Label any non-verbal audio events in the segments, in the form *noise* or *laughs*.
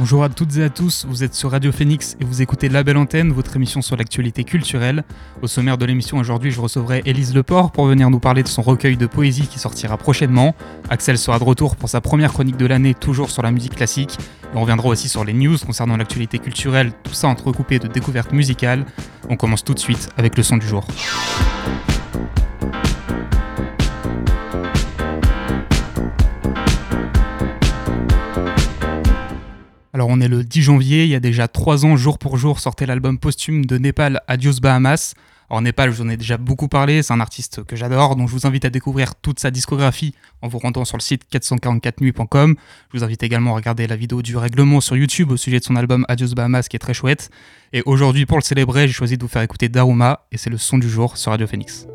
Bonjour à toutes et à tous, vous êtes sur Radio Phoenix et vous écoutez La Belle Antenne, votre émission sur l'actualité culturelle. Au sommaire de l'émission aujourd'hui, je recevrai Élise Leport pour venir nous parler de son recueil de poésie qui sortira prochainement. Axel sera de retour pour sa première chronique de l'année, toujours sur la musique classique. Et on reviendra aussi sur les news concernant l'actualité culturelle, tout ça entrecoupé de découvertes musicales. On commence tout de suite avec le son du jour. Alors on est le 10 janvier, il y a déjà 3 ans, jour pour jour, sortait l'album posthume de Népal Adios Bahamas. Alors Népal, je vous en ai déjà beaucoup parlé, c'est un artiste que j'adore, donc je vous invite à découvrir toute sa discographie en vous rendant sur le site 444nuits.com. Je vous invite également à regarder la vidéo du règlement sur YouTube au sujet de son album Adios Bahamas qui est très chouette. Et aujourd'hui, pour le célébrer, j'ai choisi de vous faire écouter Daruma, et c'est le son du jour sur Radio Phoenix.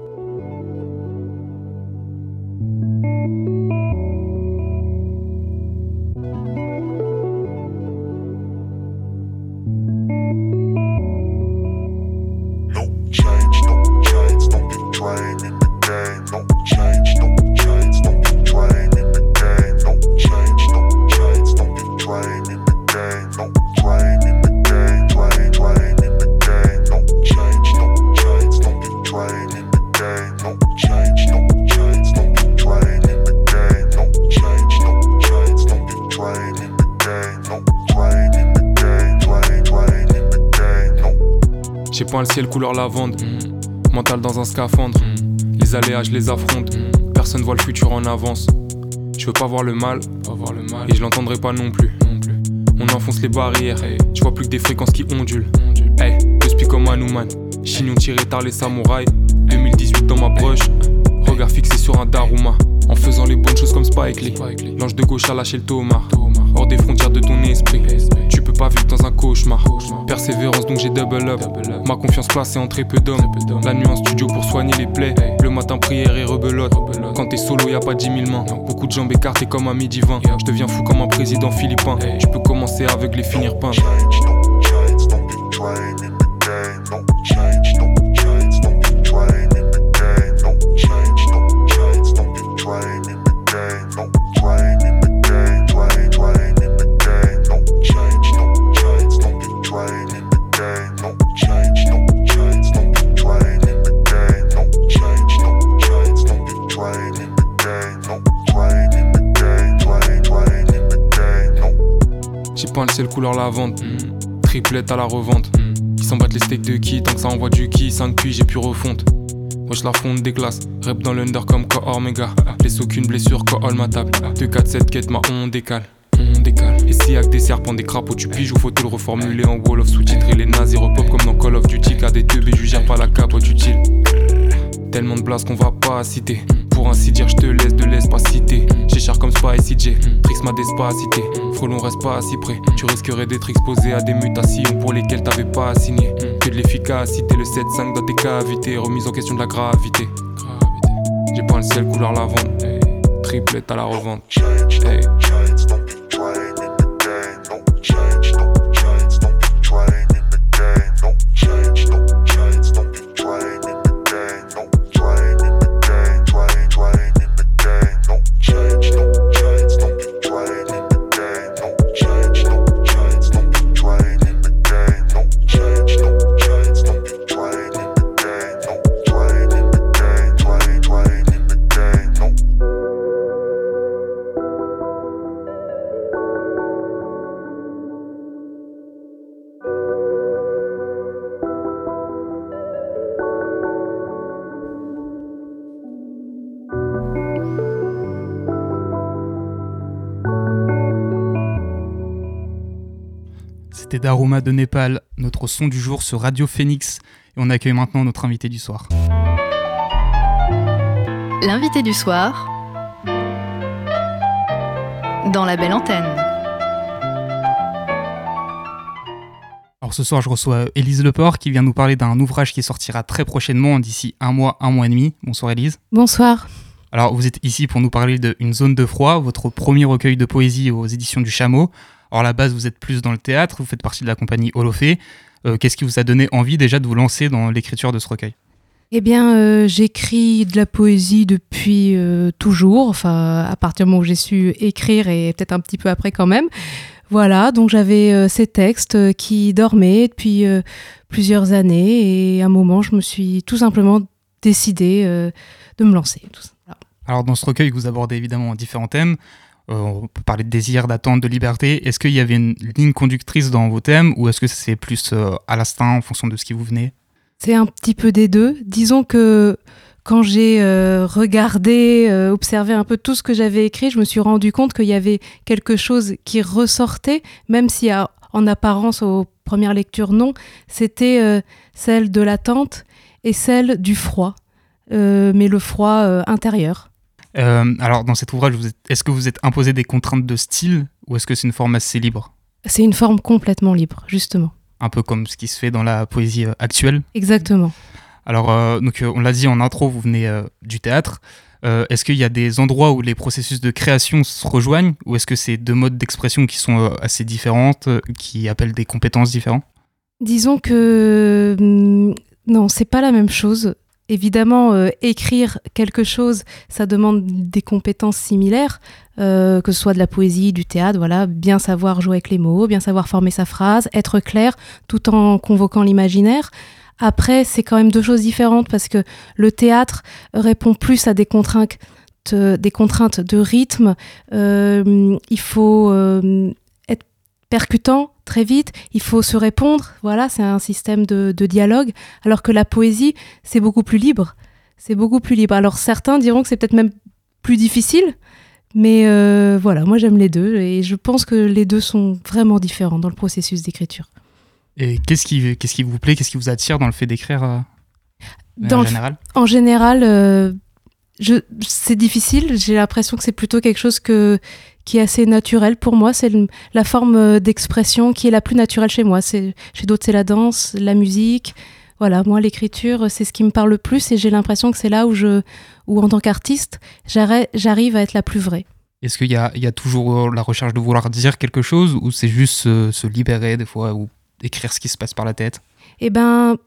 Le ciel couleur lavande. Mental dans un scaphandre. Les aléas, je les affronte. Personne voit le futur en avance. Je veux pas voir le mal, et je l'entendrai pas non plus. On enfonce les barrières, je vois plus que des fréquences qui ondulent. Hey, je suis comme Hanuman, chignon tiré tard les samouraïs. 2018 dans ma broche, regard fixé sur un Daruma. En faisant les bonnes choses comme Spike Lee. L'ange de gauche a lâché le Tomar. Hors des frontières de ton esprit. Pas vivre dans un cauchemar. Persévérance donc j'ai double up. Ma confiance placée en très peu d'hommes. La nuit en studio pour soigner les plaies. Le matin prière et rebelote. Quand t'es solo y a pas dix mille mains. Beaucoup de jambes écartées comme un midi 20. Je deviens fou comme un président philippin. Tu peux commencer avec les finir peints. Ciel couleur lavande. Triplette à la revente. Ils s'en battent les steaks de qui Tant que ça envoie du qui 5 puis j'ai pu refonte. Wesh la fonte des glaces. Rep dans l'under comme Kohor Mega. Laisse aucune blessure, Kohol ma table. 2, 4, 7, quête, ma on décale. On décale. Et si avec des serpents, des crapauds, tu piges ou faut te le reformuler en Wall of sous-titré. Les nazis repop comme dans Call of Duty. Car des teubés, je gère pas la capote utile. Tellement de blases qu'on va pas citer. Pour ainsi dire, je te laisse de l'espacité. J'ai cher comme Spicy J. Trix ma despacité. Frelon reste pas si près. Tu risquerais d'être exposé à des mutations pour lesquelles t'avais pas signé. Que de l'efficacité, le 7-5 dans tes cavités. Remise en question de la gravité. J'ai pas le ciel couleur lavande. Triplette à la revente. Hey. Daruma de Népal, notre son du jour sur Radio Phoenix. Et on accueille maintenant notre invité du soir. L'invité du soir dans la belle antenne. Alors ce soir, je reçois Élise Leport qui vient nous parler d'un ouvrage qui sortira très prochainement, d'ici un mois, un mois et demi. Bonsoir Élise. Bonsoir. Alors vous êtes ici pour nous parler de Une zone de froid, votre premier recueil de poésie aux éditions du Chameau. Alors à la base, vous êtes plus dans le théâtre, vous faites partie de la compagnie Holofé. Euh, Qu'est-ce qui vous a donné envie déjà de vous lancer dans l'écriture de ce recueil Eh bien, euh, j'écris de la poésie depuis euh, toujours, enfin à partir du moment où j'ai su écrire et peut-être un petit peu après quand même. Voilà, donc j'avais euh, ces textes qui dormaient depuis plusieurs années et à un moment, je me suis tout simplement décidée euh, de me lancer. Tout ça. Alors dans ce recueil, vous abordez évidemment différents thèmes. On peut parler de désir, d'attente, de liberté. Est-ce qu'il y avait une ligne conductrice dans vos thèmes ou est-ce que c'est plus euh, à l'instinct en fonction de ce qui vous venait? C'est un petit peu des deux. Disons que quand j'ai euh, regardé, euh, observé un peu tout ce que j'avais écrit, je me suis rendu compte qu'il y avait quelque chose qui ressortait, même si à- en apparence aux premières lectures non, c'était celle de l'attente et celle du froid, mais le froid intérieur. Euh, Alors dans cet ouvrage, vous êtes- est-ce que vous êtes imposé des contraintes de style ou est-ce que c'est une forme assez libre? C'est une forme complètement libre, justement. Un peu comme ce qui se fait dans la poésie euh, actuelle. Exactement. Alors, euh, donc, on l'a dit en intro, vous venez euh, du théâtre. Est-ce qu'il y a des endroits où les processus de création se rejoignent ou est-ce que c'est deux modes d'expression qui sont assez différentes, qui appellent des compétences différentes? Disons que hum, non, c'est pas la même chose. Évidemment, euh, écrire quelque chose, ça demande des compétences similaires, euh, que ce soit de la poésie, du théâtre, voilà, bien savoir jouer avec les mots, bien savoir former sa phrase, être clair, tout en convoquant l'imaginaire. Après, c'est quand même deux choses différentes parce que le théâtre répond plus à des contraintes, des contraintes de rythme. Euh, il faut euh, être percutant très vite, il faut se répondre, voilà, c'est un système de, de dialogue, alors que la poésie, c'est beaucoup plus libre. C'est beaucoup plus libre. Alors certains diront que c'est peut-être même plus difficile, mais euh, voilà, moi j'aime les deux et je pense que les deux sont vraiment différents dans le processus d'écriture. Et qu'est-ce qui, qu'est-ce qui vous plaît, qu'est-ce qui vous attire dans le fait d'écrire euh, Dans en général En général, euh, je, c'est difficile. J'ai l'impression que c'est plutôt quelque chose que, qui est assez naturel pour moi. C'est la forme euh, d'expression qui est la plus naturelle chez moi. C'est, chez d'autres, c'est la danse, la musique. Voilà, moi, l'écriture, c'est ce qui me parle le plus et j'ai l'impression que c'est là où, je, où en tant qu'artiste, j'arri- j'arrive à être la plus vraie. Est-ce qu'il y a, il y a toujours euh, la recherche de vouloir dire quelque chose ou c'est juste euh, se libérer des fois ou écrire ce qui se passe par la tête? Eh ben,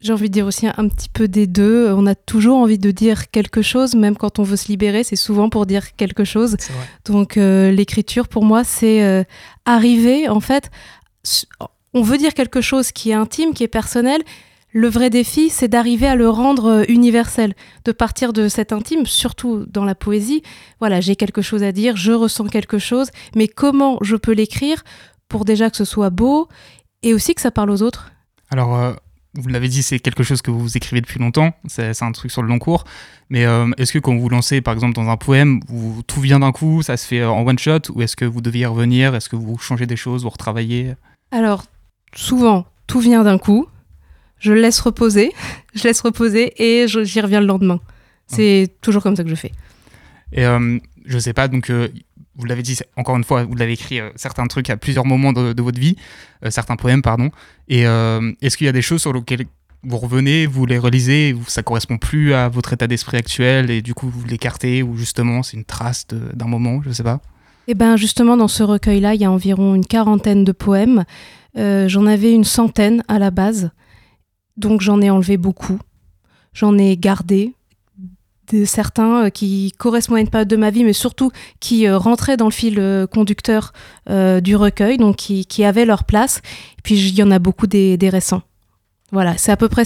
j'ai envie de dire aussi un, un petit peu des deux. On a toujours envie de dire quelque chose, même quand on veut se libérer, c'est souvent pour dire quelque chose. Donc euh, l'écriture, pour moi, c'est euh, arriver, en fait, on veut dire quelque chose qui est intime, qui est personnel. Le vrai défi, c'est d'arriver à le rendre euh, universel, de partir de cet intime, surtout dans la poésie. Voilà, j'ai quelque chose à dire, je ressens quelque chose, mais comment je peux l'écrire pour déjà que ce soit beau et aussi que ça parle aux autres? Alors, euh, vous l'avez dit, c'est quelque chose que vous écrivez depuis longtemps, c'est un truc sur le long cours. Mais euh, est-ce que quand vous lancez, par exemple, dans un poème, vous, tout vient d'un coup, ça se fait euh, en one shot, ou est-ce que vous deviez y revenir Est-ce que vous changez des choses, vous retravaillez? Alors, souvent, tout vient d'un coup. Je laisse reposer, *laughs* je laisse reposer et j'y reviens le lendemain. C'est toujours comme ça que je fais. Et euh, je sais pas, donc euh, vous l'avez dit, encore une fois, vous l'avez écrit euh, certains trucs à plusieurs moments de, votre vie, euh, certains poèmes, pardon. Et euh, est-ce qu'il y a des choses sur lesquelles vous revenez, vous les relisez, et vous- ça correspond plus à votre état d'esprit actuel, et du coup vous l'écartez, ou justement c'est une trace d'un moment, je sais pas? Et bien justement, dans ce recueil-là, il y a environ une quarantaine de poèmes. J'en avais une centaine à la base, donc j'en ai enlevé beaucoup. J'en ai gardé de certains euh, qui correspondent à une période de ma vie, mais surtout qui euh, rentraient dans le fil euh, conducteur du recueil, donc qui, avaient leur place. Et puis il y en a beaucoup des, récents. Voilà, c'est à peu près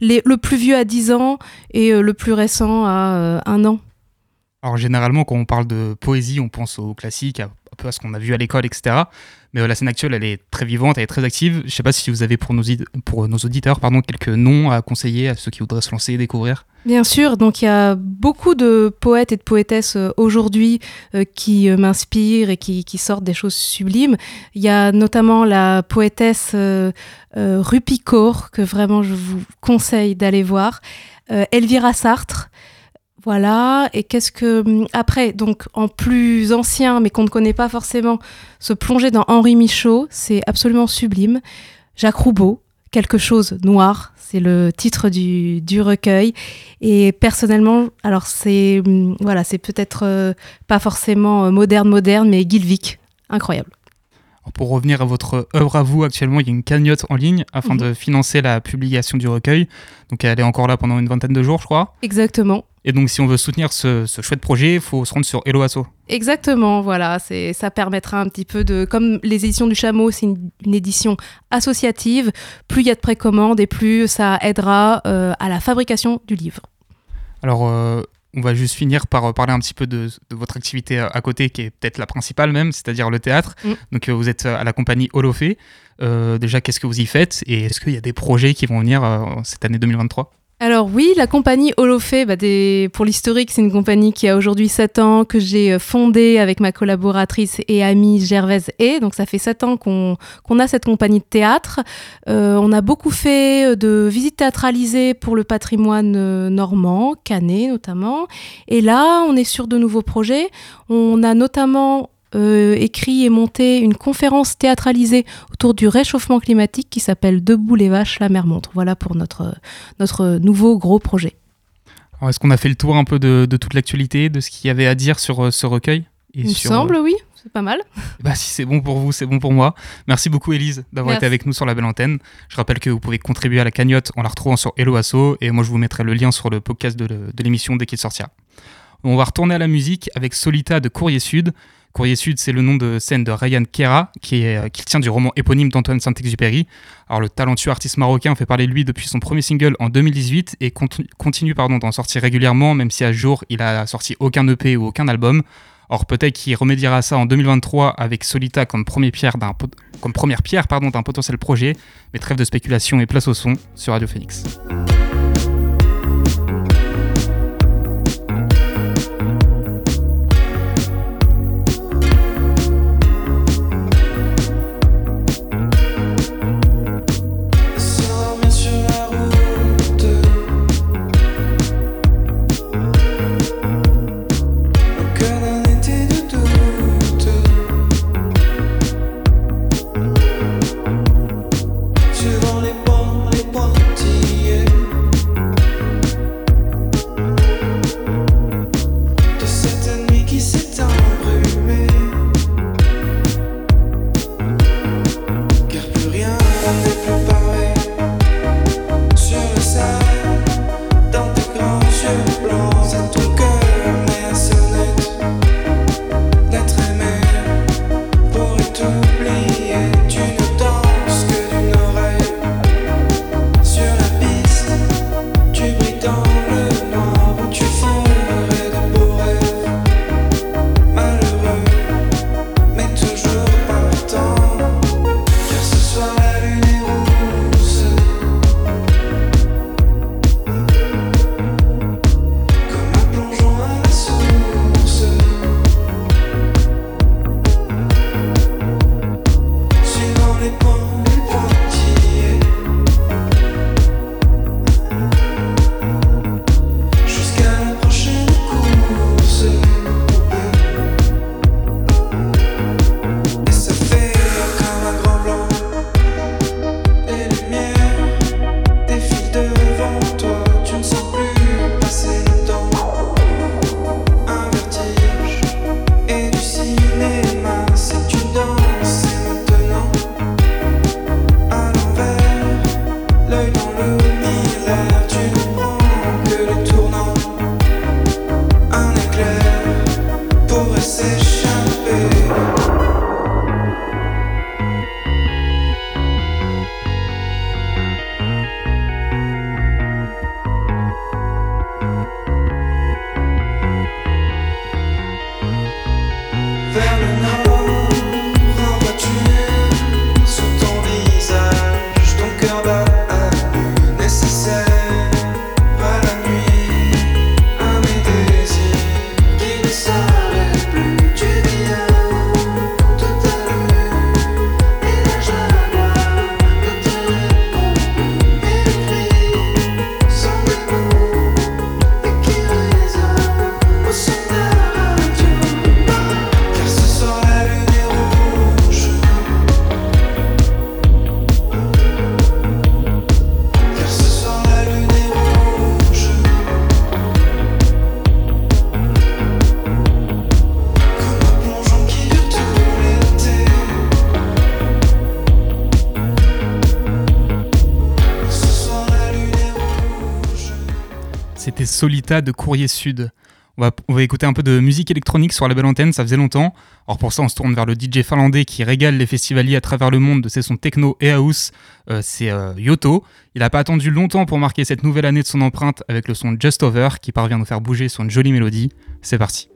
le plus vieux à 10 ans et le plus récent à euh, un an. Alors généralement, quand on parle de poésie, on pense au classique, un peu à ce qu'on a vu à l'école, etc. Mais euh, la scène actuelle, elle est très vivante, elle est très active. Je sais pas si vous avez pour nos, auditeurs pardon, quelques noms à conseiller à ceux qui voudraient se lancer et découvrir. Bien sûr, donc il y a beaucoup de poètes et de poétesses euh, aujourd'hui euh, qui m'inspirent et qui, qui sortent des choses sublimes. Il y a notamment la poétesse Rupi Kaur, que vraiment je vous conseille d'aller voir. Elvira Sartre. Voilà, et qu'est-ce que hum, après donc en plus ancien mais qu'on ne connaît pas forcément se plonger dans Henri Michaud, c'est absolument sublime. Jacques Roubaud, Quelque chose noir, c'est le titre du, du, recueil. Et personnellement, alors c'est hum, voilà, c'est peut-être euh, pas forcément euh, moderne moderne, mais Gilvik, incroyable. Pour revenir à votre œuvre à vous, actuellement, il y a une cagnotte en ligne afin mmh. de financer la publication du recueil. Donc elle est encore là pendant une vingtaine de jours, je crois. Exactement. Et donc, si on veut soutenir ce, chouette projet, il faut se rendre sur Hello Asso. Exactement, voilà. Ça permettra un petit peu de. Comme les éditions du Chameau, c'est une, édition associative, plus il y a de précommandes et plus ça aidera euh, à la fabrication du livre. Alors, euh, on va juste finir par parler un petit peu de, votre activité à côté, qui est peut-être la principale même, c'est-à-dire le théâtre. Mm. Donc, euh, vous êtes à la compagnie Holofé. déjà, qu'est-ce que vous y faites Et est-ce qu'il y a des projets qui vont venir cette année 2023 alors oui, la compagnie Holofé, bah pour l'historique, c'est une compagnie qui a aujourd'hui 7 ans, que j'ai euh, fondée avec ma collaboratrice et amie Gervaise et Donc ça fait 7 ans qu'on a cette compagnie de théâtre. Euh, on a beaucoup fait euh, de visites théâtralisées pour le patrimoine normand, canet notamment. Et là, on est sur de nouveaux projets. On a notamment euh, écrit et monté une conférence théâtralisée autour du réchauffement climatique qui s'appelle Debout les vaches, la mer montre. Voilà pour notre, notre nouveau gros projet. Est-ce qu'on a fait le tour un peu de, toute l'actualité, de ce qu'il y avait à dire sur euh, ce recueil Il me semble, oui. C'est pas mal. *laughs* Bah, si c'est bon pour vous, c'est bon pour moi. Merci beaucoup, Elise, d'avoir été avec nous sur la belle antenne. Je rappelle que vous pouvez contribuer à la cagnotte en la retrouvant sur Hello Asso. Et moi, je vous mettrai le lien sur le podcast de l'émission dès qu'il sortira. On va retourner à la musique avec Solita de Courrier Sud. Courrier Sud, c'est le nom de scène de Ryan Kera, qui, euh, tient du roman éponyme d'Antoine Saint-Exupéry. Alors, le talentueux artiste marocain fait parler de lui depuis son premier single en 2018 et continue pardon, d'en sortir régulièrement, même si à jour, il a sorti aucun EP ou aucun album. Or, peut-être qu'il remédiera ça en 2023 avec Solita comme, première pierre comme première pierre d'un potentiel projet. Mais trêve de spéculation et place au son sur Radio Phoenix. Solita de Courrier Sud. On va, on va, écouter un peu de musique électronique sur la belle antenne, ça faisait longtemps. Alors pour ça, on se tourne vers le DJ finlandais qui régale les festivaliers à travers le monde de ses sons techno et house, euh, c'est euh, Yoto. Il n'a pas attendu longtemps pour marquer cette nouvelle année de son empreinte avec le son Just Over qui parvient à nous faire bouger sur une jolie mélodie. C'est parti.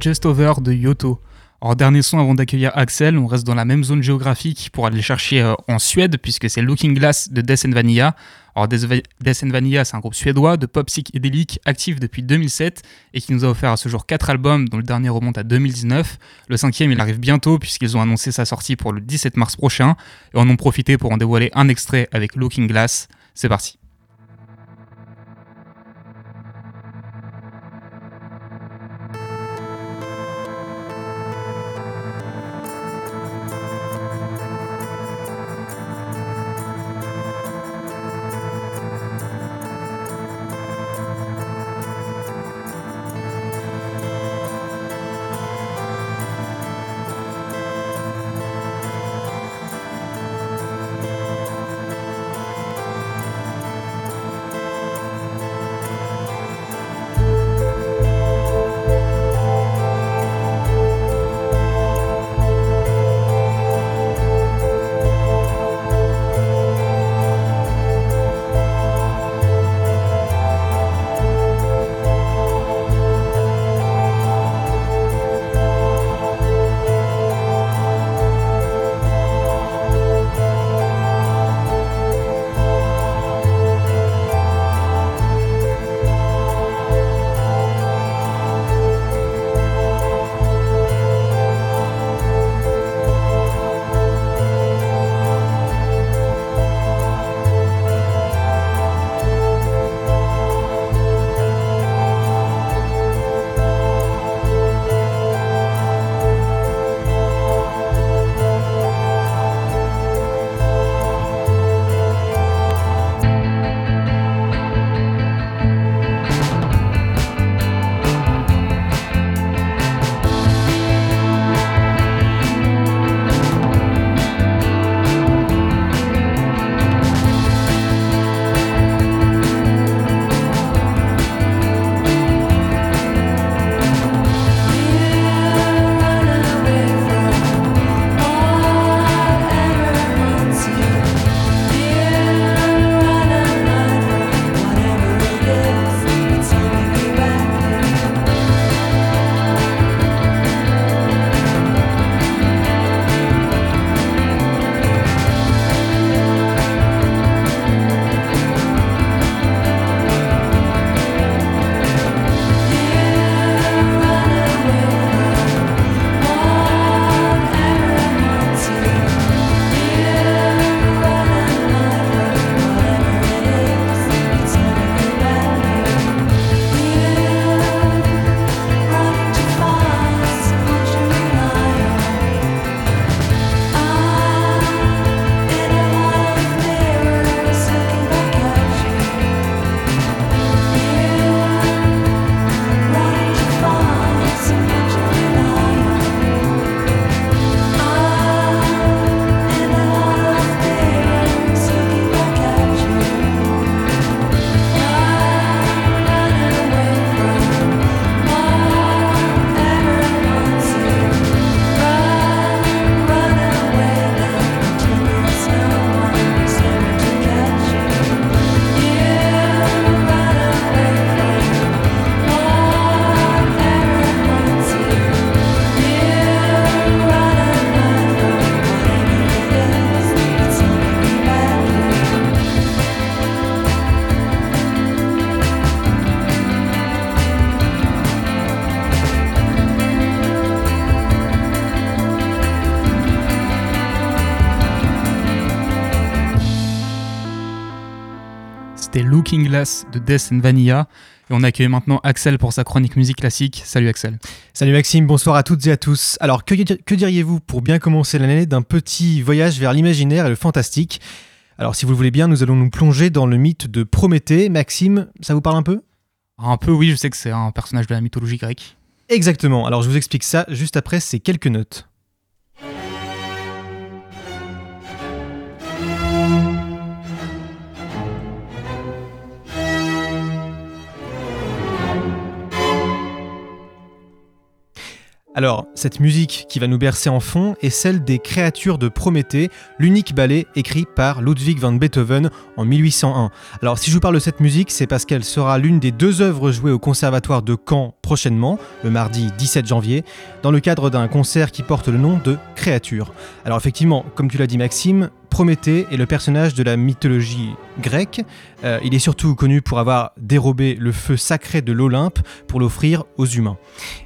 Just Over de Yoto. Alors, dernier son avant d'accueillir Axel, on reste dans la même zone géographique pour aller le chercher euh, en Suède, puisque c'est Looking Glass de Death Vanilla. Alors, Death Vanilla, c'est un groupe suédois de pop psychédélique actif depuis 2007 et qui nous a offert à ce jour 4 albums, dont le dernier remonte à 2019. Le cinquième, il arrive bientôt, puisqu'ils ont annoncé sa sortie pour le 17 mars prochain et en ont profité pour en dévoiler un extrait avec Looking Glass. C'est parti. Looking Glass de Death and Vanilla. Et on accueille maintenant Axel pour sa chronique musique classique. Salut Axel. Salut Maxime, bonsoir à toutes et à tous. Alors que, que diriez-vous pour bien commencer l'année d'un petit voyage vers l'imaginaire et le fantastique? Alors si vous le voulez bien, nous allons nous plonger dans le mythe de Prométhée. Maxime, ça vous parle un peu? Un peu oui, je sais que c'est un personnage de la mythologie grecque. Exactement, alors je vous explique ça juste après ces quelques notes. Alors, cette musique qui va nous bercer en fond est celle des créatures de Prométhée, l'unique ballet écrit par Ludwig van Beethoven en 1801. Alors, si je vous parle de cette musique, c'est parce qu'elle sera l'une des deux œuvres jouées au Conservatoire de Caen prochainement, le mardi 17 janvier, dans le cadre d'un concert qui porte le nom de Créatures. Alors, effectivement, comme tu l'as dit Maxime, Prométhée est le personnage de la mythologie grecque. Euh, il est surtout connu pour avoir dérobé le feu sacré de l'Olympe pour l'offrir aux humains.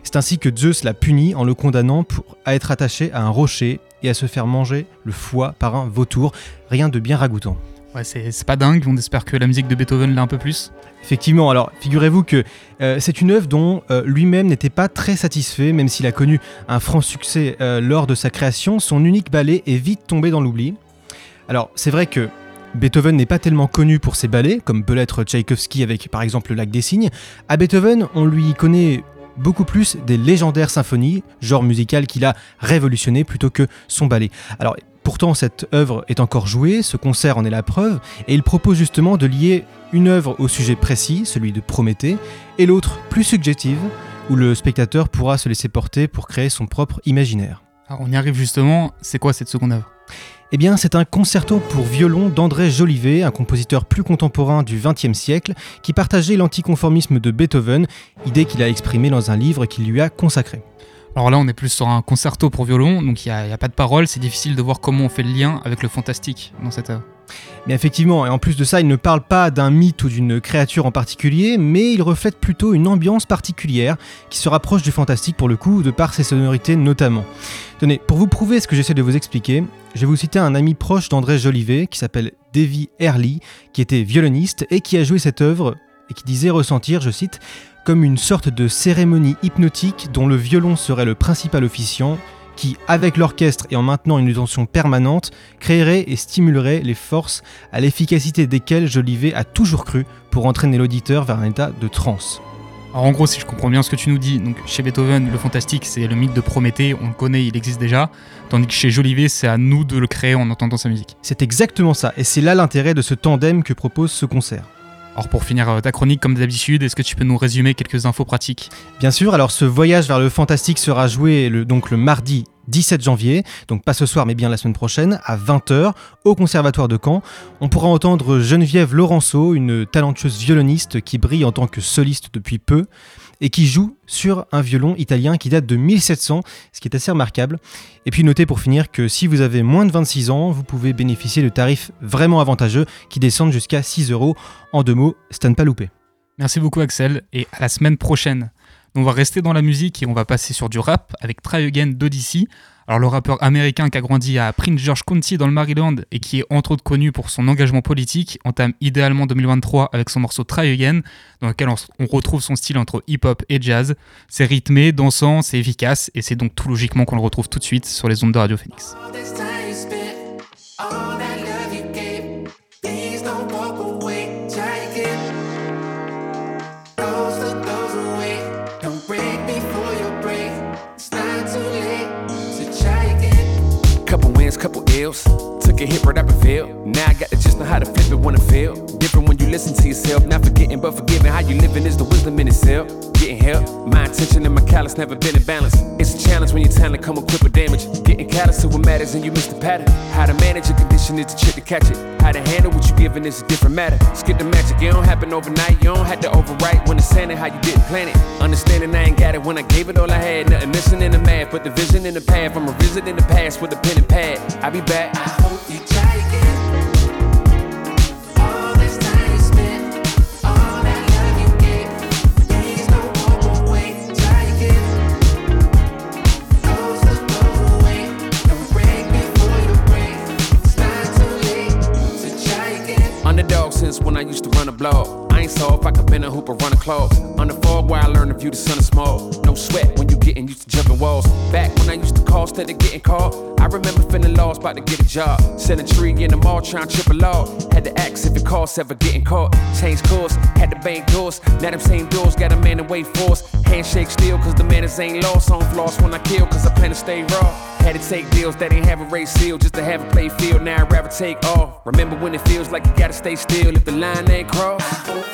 C'est ainsi que Zeus l'a puni en le condamnant pour, à être attaché à un rocher et à se faire manger le foie par un vautour. Rien de bien ragoûtant. Ouais, c'est pas dingue, on espère que la musique de Beethoven l'a un peu plus. Effectivement, alors figurez-vous que euh, c'est une œuvre dont euh, lui-même n'était pas très satisfait, même s'il a connu un franc succès lors de sa création, son unique ballet est vite tombé dans l'oubli. Alors, c'est vrai que Beethoven n'est pas tellement connu pour ses ballets, comme peut l'être Tchaïkovski avec par exemple le Lac des Cygnes. À Beethoven, on lui connaît beaucoup plus des légendaires symphonies, genre musical qu'il a révolutionné plutôt que son ballet. Alors, pourtant, cette œuvre est encore jouée, ce concert en est la preuve, et il propose justement de lier une œuvre au sujet précis, celui de Prométhée, et l'autre plus subjective, où le spectateur pourra se laisser porter pour créer son propre imaginaire. Alors on y arrive justement, c'est quoi cette seconde œuvre? Eh bien, c'est un concerto pour violon d'André Jolivet, un compositeur plus contemporain du XXe siècle, qui partageait l'anticonformisme de Beethoven, idée qu'il a exprimée dans un livre qu'il lui a consacré. Alors là, on est plus sur un concerto pour violon, donc il n'y a, pas de parole, c'est difficile de voir comment on fait le lien avec le fantastique dans cette œuvre. Mais effectivement, et en plus de ça, il ne parle pas d'un mythe ou d'une créature en particulier, mais il reflète plutôt une ambiance particulière qui se rapproche du fantastique pour le coup, de par ses sonorités notamment. Tenez, pour vous prouver ce que j'essaie de vous expliquer, je vais vous citer un ami proche d'André Jolivet qui s'appelle Davy Early, qui était violoniste et qui a joué cette œuvre et qui disait ressentir, je cite, comme une sorte de cérémonie hypnotique dont le violon serait le principal officiant qui, avec l'orchestre et en maintenant une tension permanente, créerait et stimulerait les forces à l'efficacité desquelles Jolivet a toujours cru pour entraîner l'auditeur vers un état de transe. Alors en gros, si je comprends bien ce que tu nous dis, donc chez Beethoven, le fantastique, c'est le mythe de Prométhée, on le connaît, il existe déjà, tandis que chez Jolivet, c'est à nous de le créer en entendant sa musique. C'est exactement ça, et c'est là l'intérêt de ce tandem que propose ce concert. Alors pour finir euh, ta chronique comme d'habitude, est-ce que tu peux nous résumer quelques infos pratiques Bien sûr, alors ce voyage vers le fantastique sera joué le, donc le mardi 17 janvier, donc pas ce soir mais bien la semaine prochaine, à 20h, au Conservatoire de Caen. On pourra entendre Geneviève Laurenceau, une talentueuse violoniste qui brille en tant que soliste depuis peu et qui joue sur un violon italien qui date de 1700, ce qui est assez remarquable. Et puis notez pour finir que si vous avez moins de 26 ans, vous pouvez bénéficier de tarifs vraiment avantageux qui descendent jusqu'à 6 euros. En deux mots, c'est à ne pas louper. Merci beaucoup Axel et à la semaine prochaine. On va rester dans la musique et on va passer sur du rap avec Try Again d'Odyssey. Alors le rappeur américain qui a grandi à Prince George County dans le Maryland et qui est entre autres connu pour son engagement politique entame idéalement 2023 avec son morceau Try Again dans lequel on retrouve son style entre hip-hop et jazz. C'est rythmé, dansant, c'est efficace et c'est donc tout logiquement qu'on le retrouve tout de suite sur les ondes de Radio Phoenix. Couple ills. Took a hit right up and failed. Now I got to just know how to flip it when I fail. Different when you listen to yourself. Not forgetting, but forgiving. How you living is the wisdom in itself. Getting help. My attention and my callous never been in balance. It's a challenge when your talent come equipped with damage. Getting callous to what matters and you miss the pattern. How to manage your condition is the trick to catch it. How to handle what you're giving is a different matter. Skip the magic, it don't happen overnight. You don't have to overwrite when it's saying how you didn't plan it. Understanding I ain't got it when I gave it all I had. Nothing missing in the math, but the vision in the path. I'm a visit in the past with a pen and pad. I'll be back. I hope you used to run a block blow. I ain't soft, I could bend a hoop or run a club. On the fog where I learned to view the sun is small. No sweat when you getting used to jumping walls. Back when I used to call instead of getting caught. I remember feeling lost, about to get a job. Selling tree in the mall, trying to triple law. Had to ask if it costs ever getting caught. Change course, had to bang doors. Now them same doors got a man in wait force. Handshake still, cause the manners ain't lost. On floss when I kill, cause I plan to stay raw. Had to take deals that ain't have a race seal just to have a play field. Now I'd rather take off. Remember when it feels like you gotta stay still if the line ain't crossed?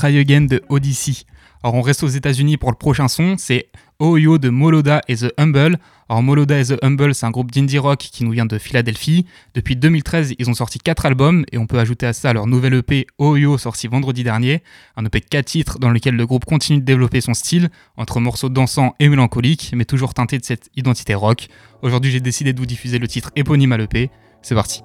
try again. de Odyssey. Alors on reste aux États-Unis pour le prochain son, c'est Oyo de Moloda et The Humble. Alors Moloda et The Humble, c'est un groupe d'indie rock qui nous vient de Philadelphie. Depuis 2013, ils ont sorti 4 albums et on peut ajouter à ça leur nouvel EP Oyo sorti vendredi dernier, un EP 4 titres dans lequel le groupe continue de développer son style entre morceaux dansants et mélancoliques, mais toujours teinté de cette identité rock. Aujourd'hui, j'ai décidé de vous diffuser le titre éponyme à l'EP. C'est parti.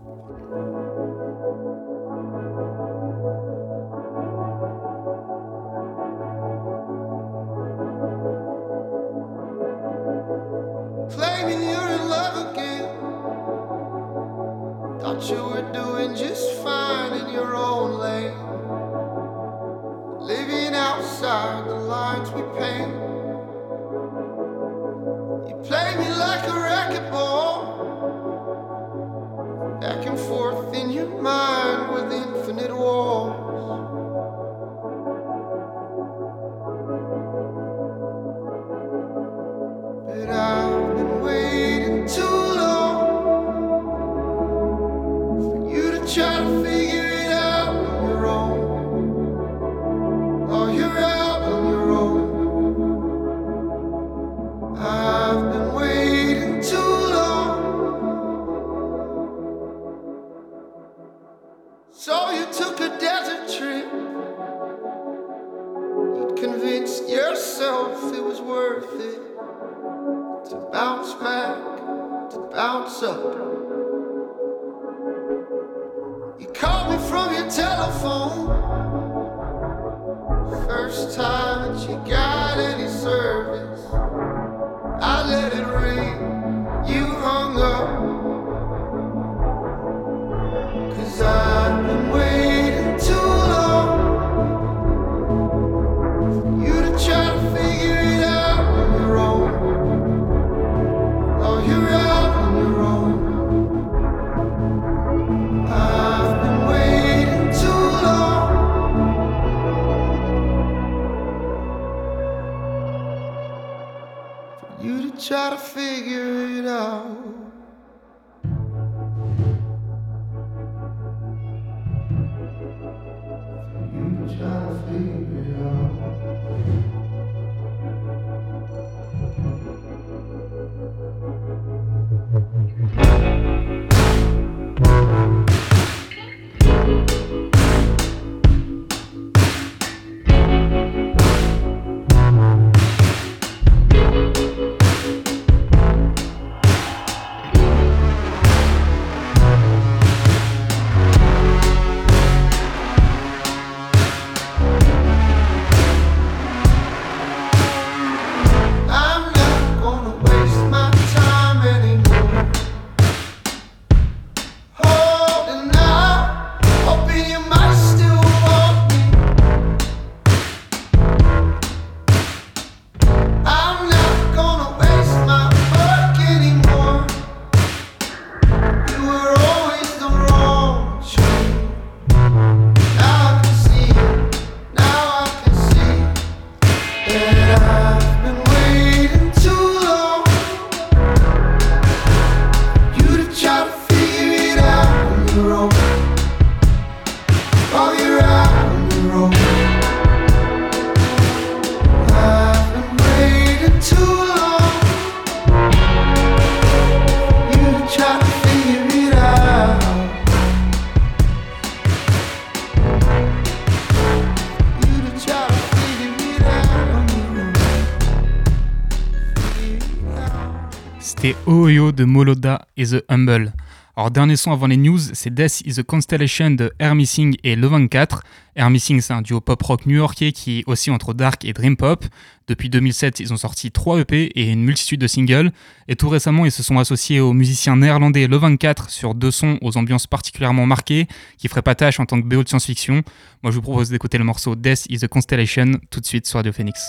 Moloda et The Humble. Alors, dernier son avant les news, c'est Death is a Constellation de Air Missing et Le 24. Air Missing, c'est un duo pop-rock new-yorkais qui est aussi entre dark et dream pop. Depuis 2007, ils ont sorti 3 EP et une multitude de singles. Et tout récemment, ils se sont associés au musicien néerlandais Le 24 sur deux sons aux ambiances particulièrement marquées, qui feraient pas tâche en tant que BO de science-fiction. Moi, je vous propose d'écouter le morceau Death is a Constellation tout de suite sur Radio Phoenix.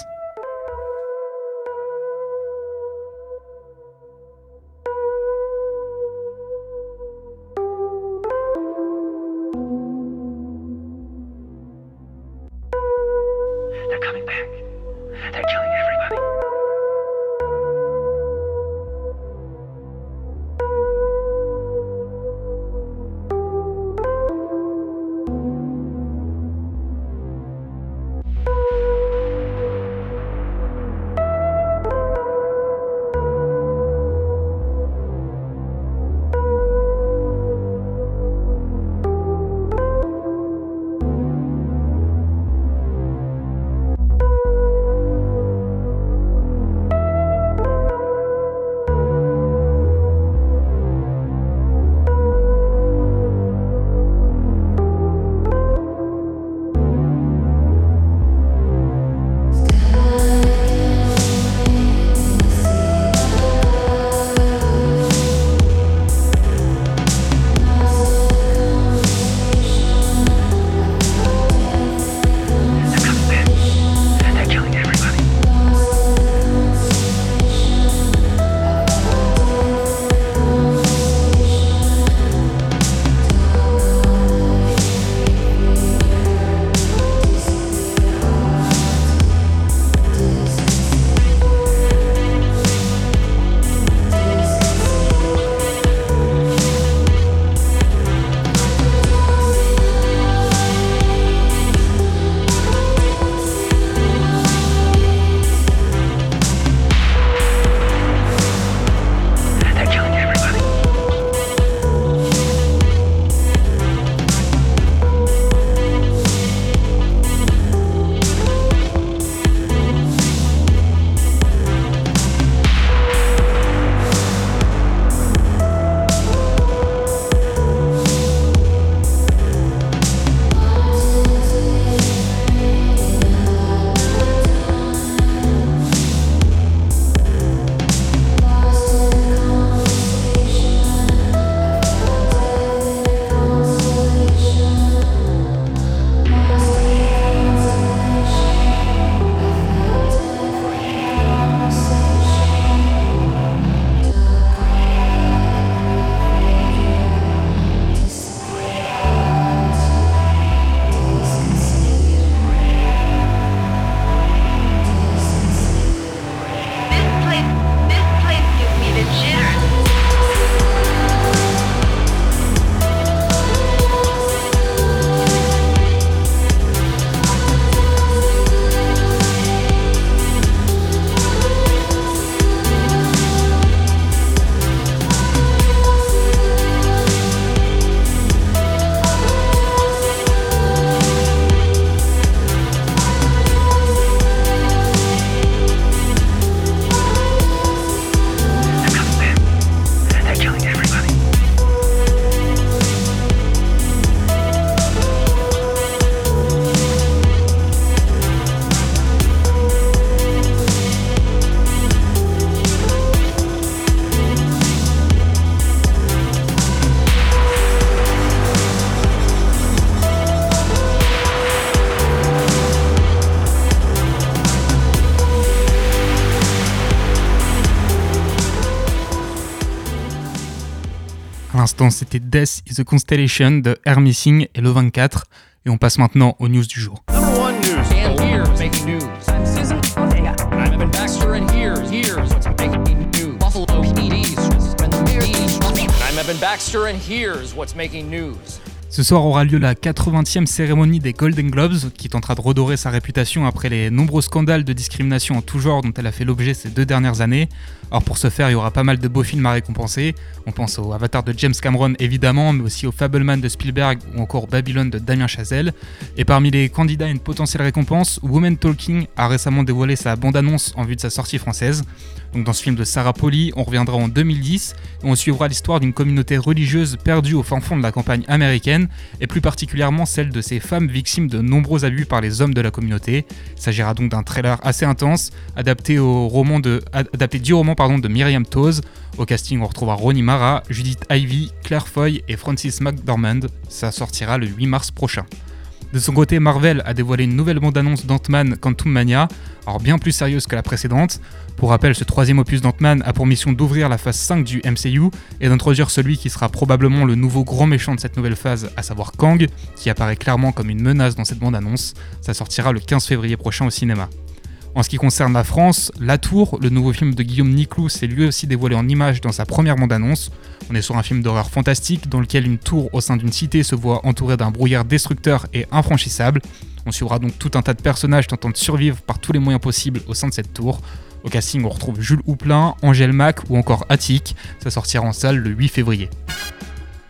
C'était Death is a Constellation de Air Missing et le 24. Et on passe maintenant aux news du jour. Ce soir aura lieu la 80e cérémonie des Golden Globes, qui tentera de redorer sa réputation après les nombreux scandales de discrimination en tout genre dont elle a fait l'objet ces deux dernières années. Alors pour ce faire, il y aura pas mal de beaux films à récompenser. On pense au Avatar de James Cameron évidemment, mais aussi au Fableman de Spielberg ou encore Babylon de Damien Chazelle. Et parmi les candidats à une potentielle récompense, Woman Talking a récemment dévoilé sa bande-annonce en vue de sa sortie française. Dans ce film de Sarah Polly, on reviendra en 2010 et on suivra l'histoire d'une communauté religieuse perdue au fin fond de la campagne américaine et plus particulièrement celle de ces femmes victimes de nombreux abus par les hommes de la communauté. Il s'agira donc d'un trailer assez intense adapté, au roman de, du roman de Myriam Toews. Au casting, on retrouvera Ronnie Mara, Judith Ivy, Claire Foy et Francis McDormand. Ça sortira le 8 mars prochain. De son côté, Marvel a dévoilé une nouvelle bande-annonce d'Ant-Man Quantum Mania, alors bien plus sérieuse que la précédente. Pour rappel, ce troisième opus d'Ant-Man a pour mission d'ouvrir la phase 5 du MCU et d'introduire celui qui sera probablement le nouveau grand méchant de cette nouvelle phase, à savoir Kang, qui apparaît clairement comme une menace dans cette bande-annonce. Ça sortira le 15 février prochain au cinéma. En ce qui concerne la France, La Tour, le nouveau film de Guillaume Niclou, s'est lui aussi dévoilé en images dans sa première bande-annonce. On est sur un film d'horreur fantastique dans lequel une tour au sein d'une cité se voit entourée d'un brouillard destructeur et infranchissable. On suivra donc tout un tas de personnages tentant de survivre par tous les moyens possibles au sein de cette tour. Au casting, on retrouve Jules Houplin, Angèle Mac ou encore Attic. Ça sortira en salle le 8 février.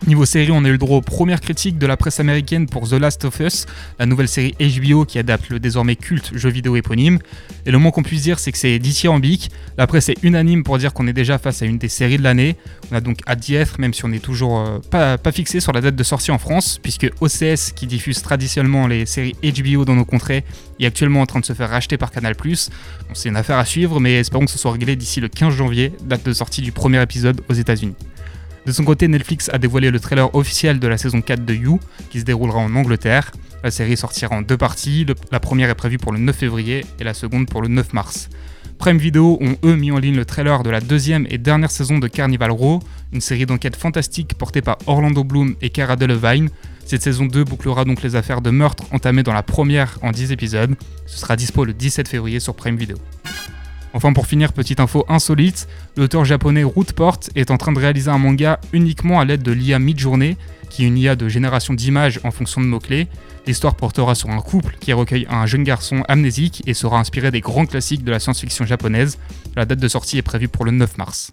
Niveau série, on a eu le droit aux premières critiques de la presse américaine pour The Last of Us, la nouvelle série HBO qui adapte le désormais culte jeu vidéo éponyme. Et le moins qu'on puisse dire, c'est que c'est dithyrambique. La presse est unanime pour dire qu'on est déjà face à une des séries de l'année. On a donc hâte d'y être, même si on n'est toujours euh, pas, pas, fixé sur la date de sortie en France, puisque OCS, qui diffuse traditionnellement les séries HBO dans nos contrées, est actuellement en train de se faire racheter par Canal+. c'est une affaire à suivre, mais espérons que ce soit réglé d'ici le 15 janvier, date de sortie du premier épisode aux États-Unis. De son côté, Netflix a dévoilé le trailer officiel de la saison 4 de You, qui se déroulera en Angleterre. La série sortira en deux parties, la première est prévue pour le 9 février et la seconde pour le 9 mars. Prime Video ont eux mis en ligne le trailer de la deuxième et dernière saison de Carnival Row, une série d'enquêtes fantastiques portée par Orlando Bloom et Cara Delevingne. Cette saison 2 bouclera donc les affaires de meurtre entamées dans la première en 10 épisodes. Ce sera dispo le 17 février sur Prime Video. Enfin, pour finir, petite info insolite, l'auteur japonais Rootport est en train de réaliser un manga uniquement à l'aide de l'IA Midjourney, qui est une IA de génération d'images en fonction de mots-clés. L'histoire portera sur un couple qui recueille un jeune garçon amnésique et sera inspiré des grands classiques de la science-fiction japonaise. La date de sortie est prévue pour le 9 mars.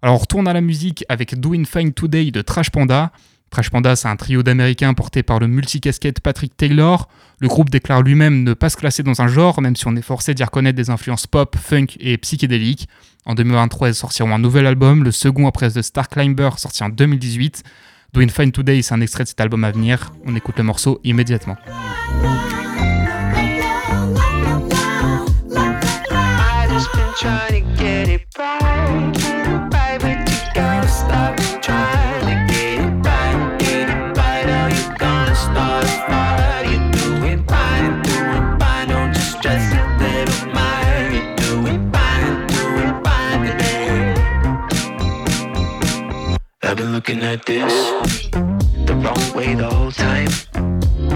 Alors on retourne à la musique avec Doing Fine Today de Trash Panda. Trash Panda, c'est un trio d'Américains porté par le multicasquette Patrick Taylor. Le groupe déclare lui-même ne pas se classer dans un genre, même si on est forcé d'y reconnaître des influences pop, funk et psychédéliques. En 2023, ils sortiront un nouvel album, le second après The Star Climber, sorti en 2018. Doing Fine Today, c'est un extrait de cet album à venir. On écoute le morceau immédiatement. Looking at this the wrong way the whole time.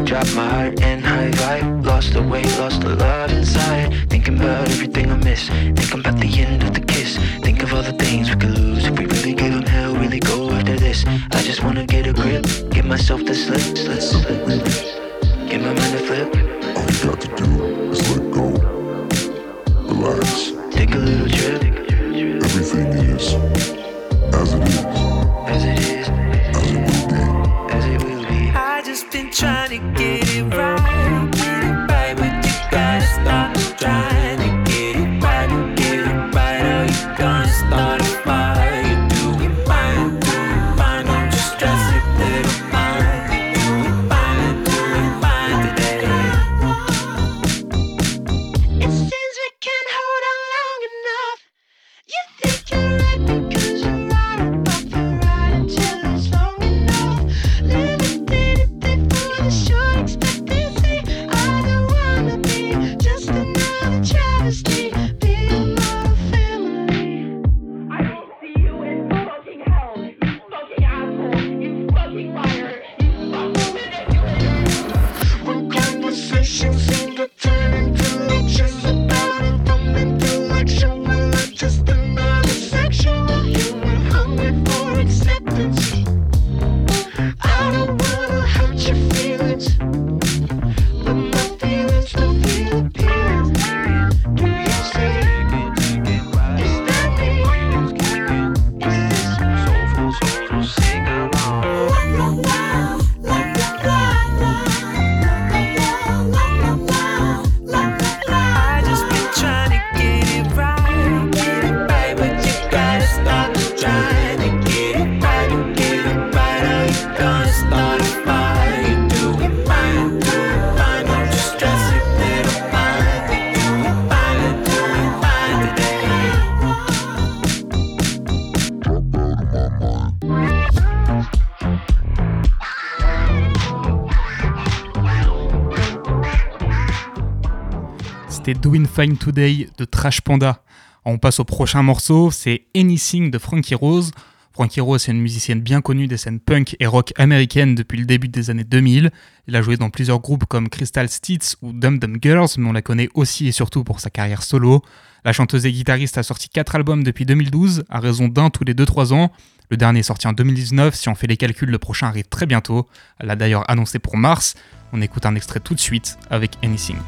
Dropped my heart and high vibe. Lost the way, lost the love inside. Thinking about everything I miss. Thinking about the end of the kiss. Think of all the things we could lose if we really give them hell. Really go after this. I just wanna get a grip. Give myself the slip, slip, slip. Get my mind to flip. All you got to do is let go. Relax. Take a little trip. Everything is C'était Doing Fine Today de Trash Panda. On passe au prochain morceau, c'est Anything de Frankie Rose. Frankie Rose, c'est une musicienne bien connue des scènes punk et rock américaines depuis le début des années 2000. Elle a joué dans plusieurs groupes comme Crystal Steeds ou Dum Dum Girls, mais on la connaît aussi et surtout pour sa carrière solo. La chanteuse et guitariste a sorti 4 albums depuis 2012, à raison d'un tous les 2-3 ans. Le dernier est sorti en 2019, si on fait les calculs, le prochain arrive très bientôt. Elle l'a d'ailleurs annoncé pour mars. On écoute un extrait tout de suite avec Anything.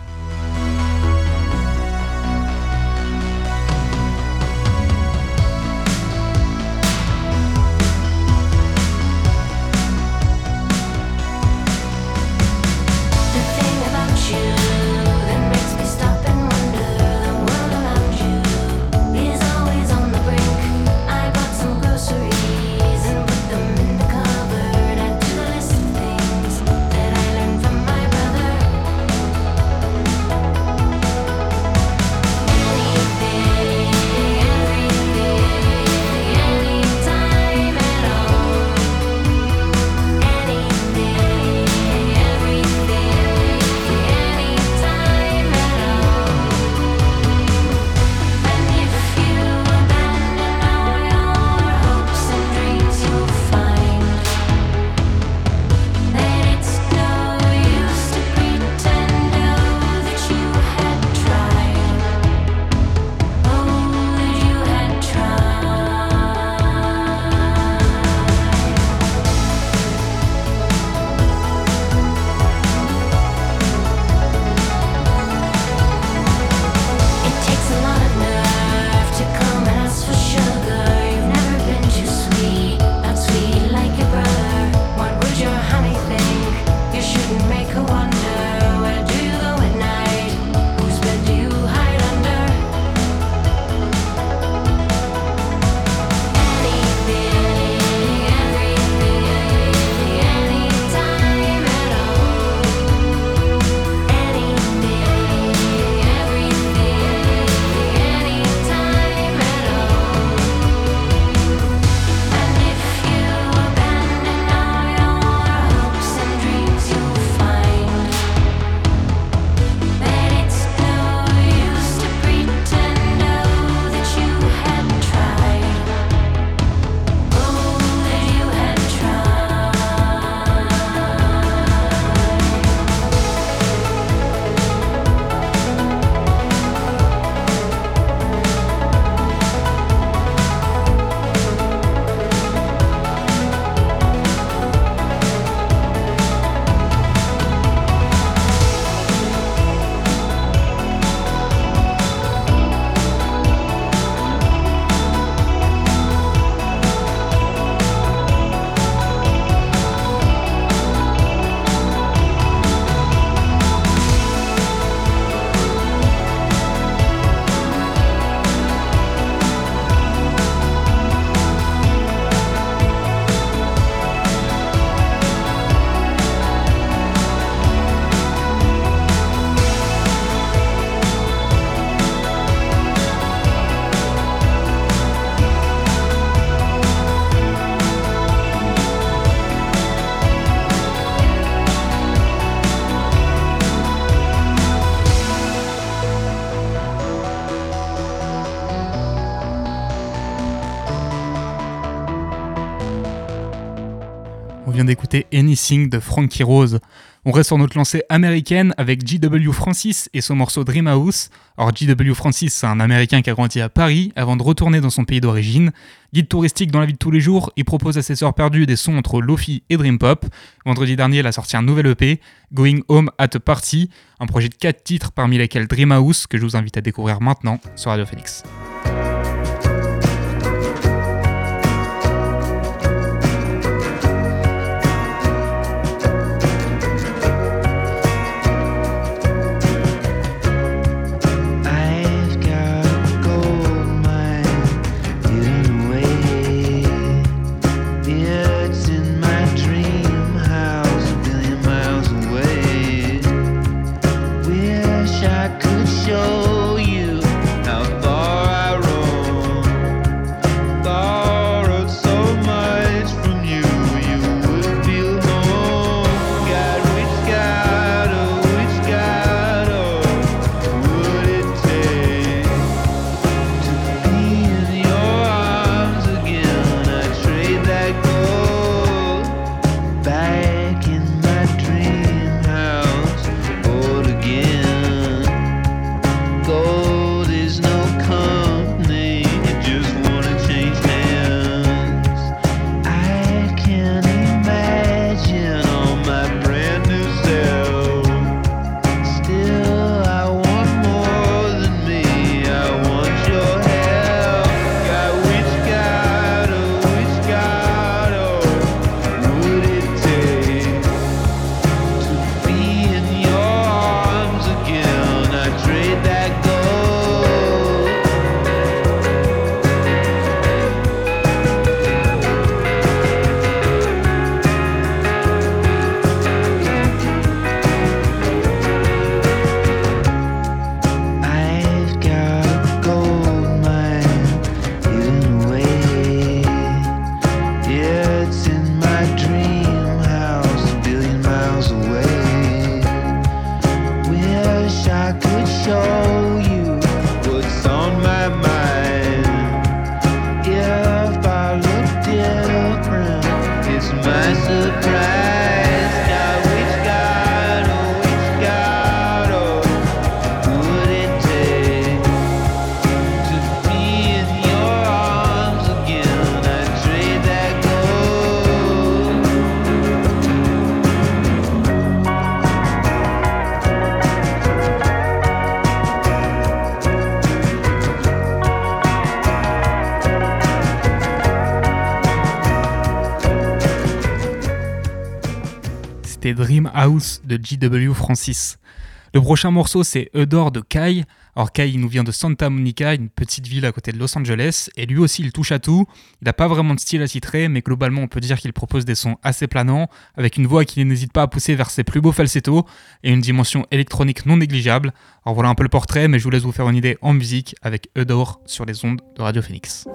Vient d'écouter Anything de Frankie Rose. On reste sur notre lancée américaine avec G.W. Francis et son morceau Dream House. Alors G.W. Francis, c'est un Américain qui a grandi à Paris avant de retourner dans son pays d'origine. Guide touristique dans la vie de tous les jours, il propose à ses sœurs perdues des sons entre Lofi et Dream Pop. Vendredi dernier, il a sorti un nouvel EP, Going Home at a Party, un projet de 4 titres parmi lesquels Dream House, que je vous invite à découvrir maintenant sur Radio Phoenix. Dream House de GW Francis. Le prochain morceau, c'est Eudor de Kai. Alors, Kai, il nous vient de Santa Monica, une petite ville à côté de Los Angeles, et lui aussi, il touche à tout. Il n'a pas vraiment de style à titrer, mais globalement, on peut dire qu'il propose des sons assez planants, avec une voix qui n'hésite pas à pousser vers ses plus beaux falsettos, et une dimension électronique non négligeable. Alors voilà un peu le portrait, mais je vous laisse vous faire une idée en musique avec Eudor sur les ondes de Radio Phoenix.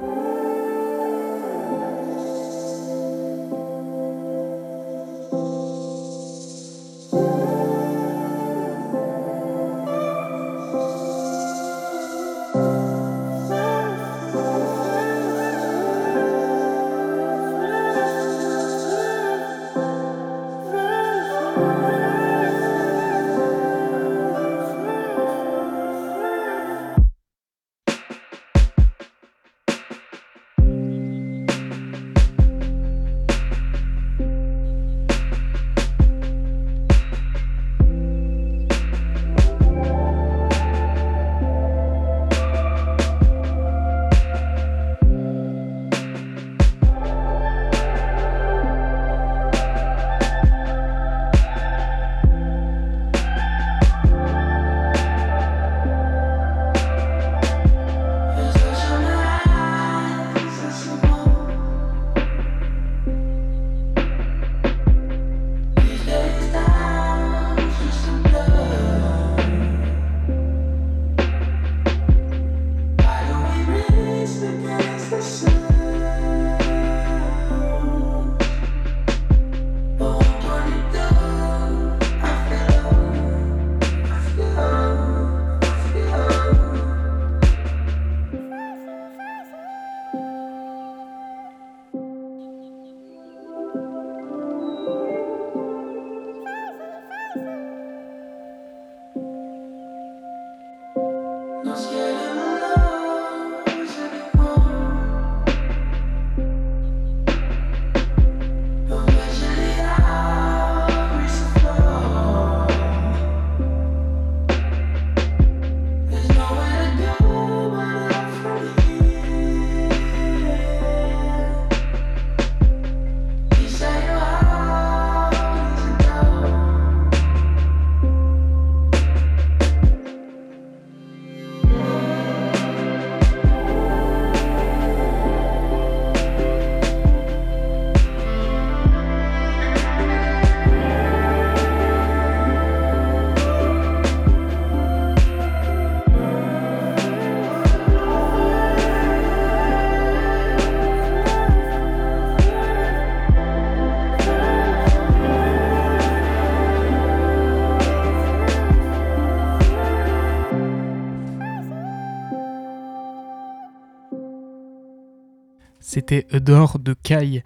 C'était de Kai.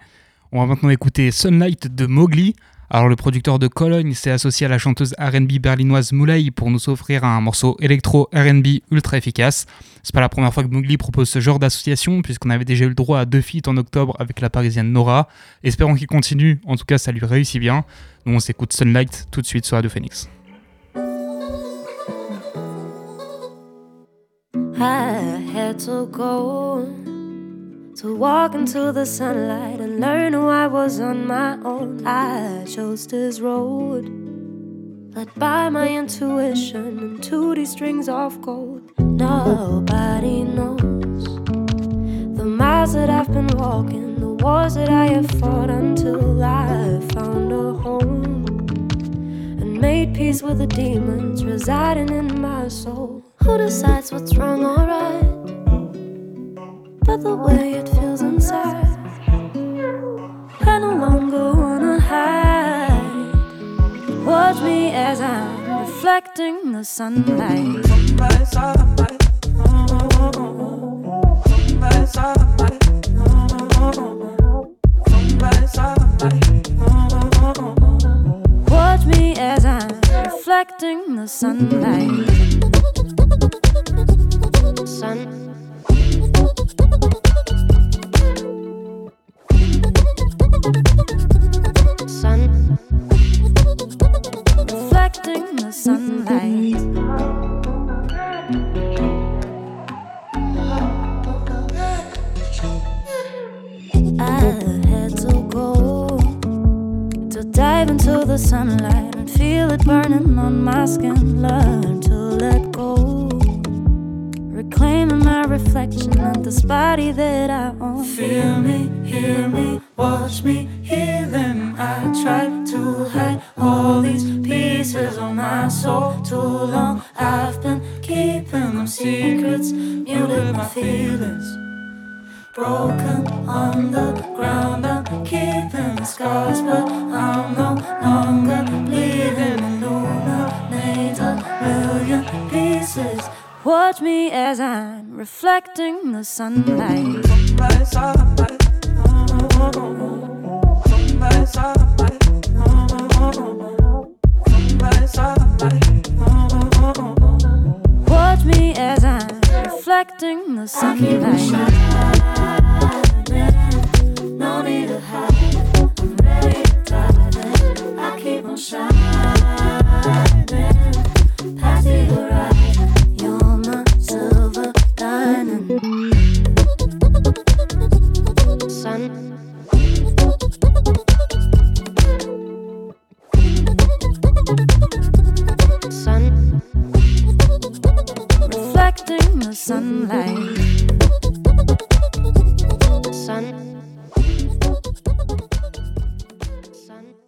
On va maintenant écouter Sunlight de Mowgli. Alors le producteur de Cologne s'est associé à la chanteuse R&B berlinoise Moulay pour nous offrir un morceau électro R&B ultra efficace. C'est pas la première fois que Mowgli propose ce genre d'association puisqu'on avait déjà eu le droit à deux feats en octobre avec la parisienne Nora. Espérons qu'il continue, en tout cas ça lui réussit bien. Donc on s'écoute Sunlight tout de suite sur Radio Phoenix. To walk into the sunlight and learn who I was on my own. I chose this road, led by my intuition and 2D strings of gold. Nobody knows the miles that I've been walking, the wars that I have fought until I found a home and made peace with the demons residing in my soul. Who decides what's wrong or right? but the way it feels inside. I no longer wanna hide. Watch me as I'm reflecting the sunlight. Watch me as I'm reflecting the sunlight. Sunlight. Sunlight. Sun.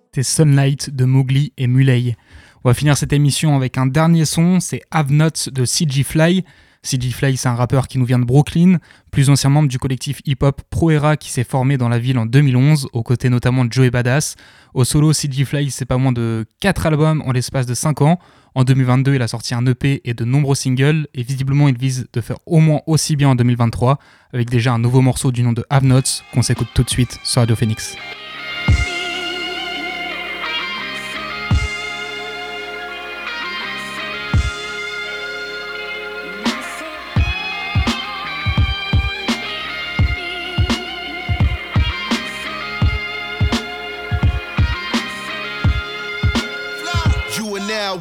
C'était Sunlight de Mowgli et Muley. On va finir cette émission avec un dernier son, c'est Have Not de CG Fly. CG Fly, c'est un rappeur qui nous vient de Brooklyn, plus ancien membre du collectif hip-hop Pro Era qui s'est formé dans la ville en 2011, aux côtés notamment de Joey Badass. Au solo, CG Fly, c'est pas moins de 4 albums en l'espace de 5 ans. En 2022, il a sorti un EP et de nombreux singles, et visiblement, il vise de faire au moins aussi bien en 2023, avec déjà un nouveau morceau du nom de Have Nots qu'on s'écoute tout de suite sur Radio Phoenix.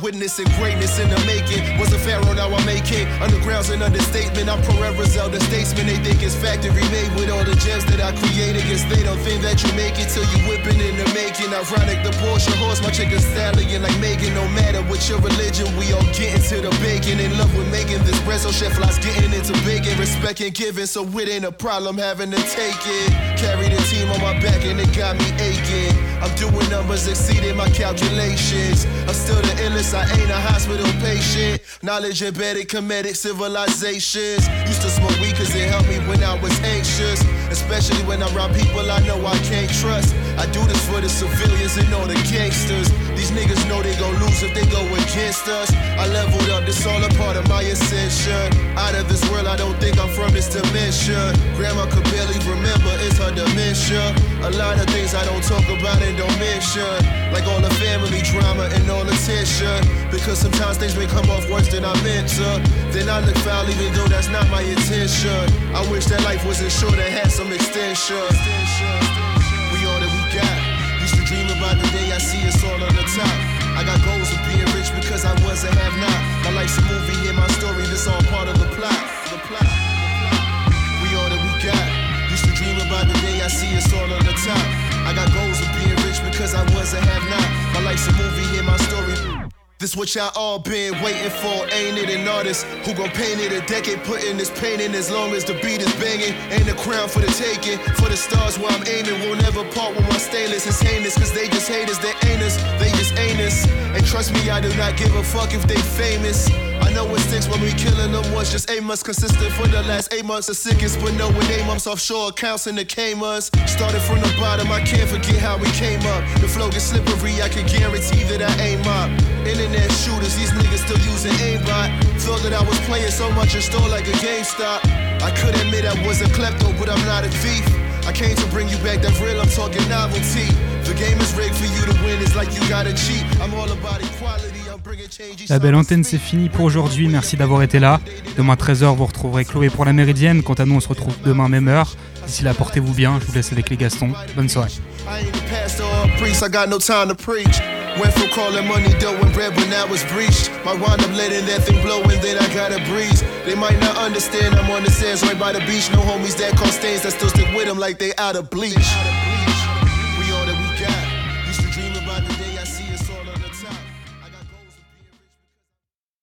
Witnessing greatness in the making. Was a pharaoh, now I'm making. Underground's an understatement. I'm Pereira Zelda statesman. They think it's factory made with all the gems that I created. Guess they don't think that you make it till you whipping in the making. Ironic, the Porsche horse, my chicken stallion like Megan. No matter what your religion, we all getting to the bacon. In love with making this bread, so chef flies getting into bacon. Respect and giving, so it ain't a problem having to take it. Carry the team on my back and it got me aching. I'm doing numbers exceeding my calculations. I'm still the illest, I ain't a hospital patient. Knowledge embedded, comedic civilizations. Used to smoke weed cause it helped me when I was anxious. Especially when I'm around people I know I can't trust. I do this for the civilians and all the gangsters. These niggas know they gon' lose if they go against us. I leveled up, this all a part of my ascension. Out of this world, I don't think I'm from this dimension. Grandma could barely remember, it's her dementia. A lot of things I don't talk about and don't mention. Like all the family drama and all the tension. Because sometimes things may come off worse than I meant to. Then I look foul even though that's not my intention. I wish that life wasn't short and had some extension. We all that we got. Used to dream about the day I was a have not. My life's a movie, hear my story, this all part of the plot. The plot. We all that we got. Used to dream about the day I see us all on the top. I got goals of being rich because I was a have not. My life's a movie, hear my story. This what y'all all been waiting for, ain't it? An artist who gon' paint it a decade, putting this pain in as long as the beat is banging. Ain't a crown for the taking, for the stars where I'm aiming. Won't ever part with my stainless. It's heinous, cause they just haters, they ain't us, they just ain't us. And trust me, I do not give a fuck if they famous. I know it stinks when we killing them was just eight months consistent for the last eight months. The sickest, but no with eight months offshore accounts in the Caymans. Started from the bottom, I can't forget how we came up. The flow gets slippery, I can guarantee that I aim up. Internet shooters, these niggas still using aimbot. Thought that I was playing so much in store like a GameStop. I could admit I was a klepto, but I'm not a thief. I came to bring you back that real, I'm talking novelty. The game is rigged for you to win, It's like you gotta cheat. I'm all about equality. La belle antenne, c'est fini pour aujourd'hui. Merci d'avoir été là. Demain 13h, vous retrouverez Chloé pour la Méridienne. Quant à nous, on se retrouve demain même heure. D'ici là, portez-vous bien. Je vous laisse avec les Gastons. Bonne soirée.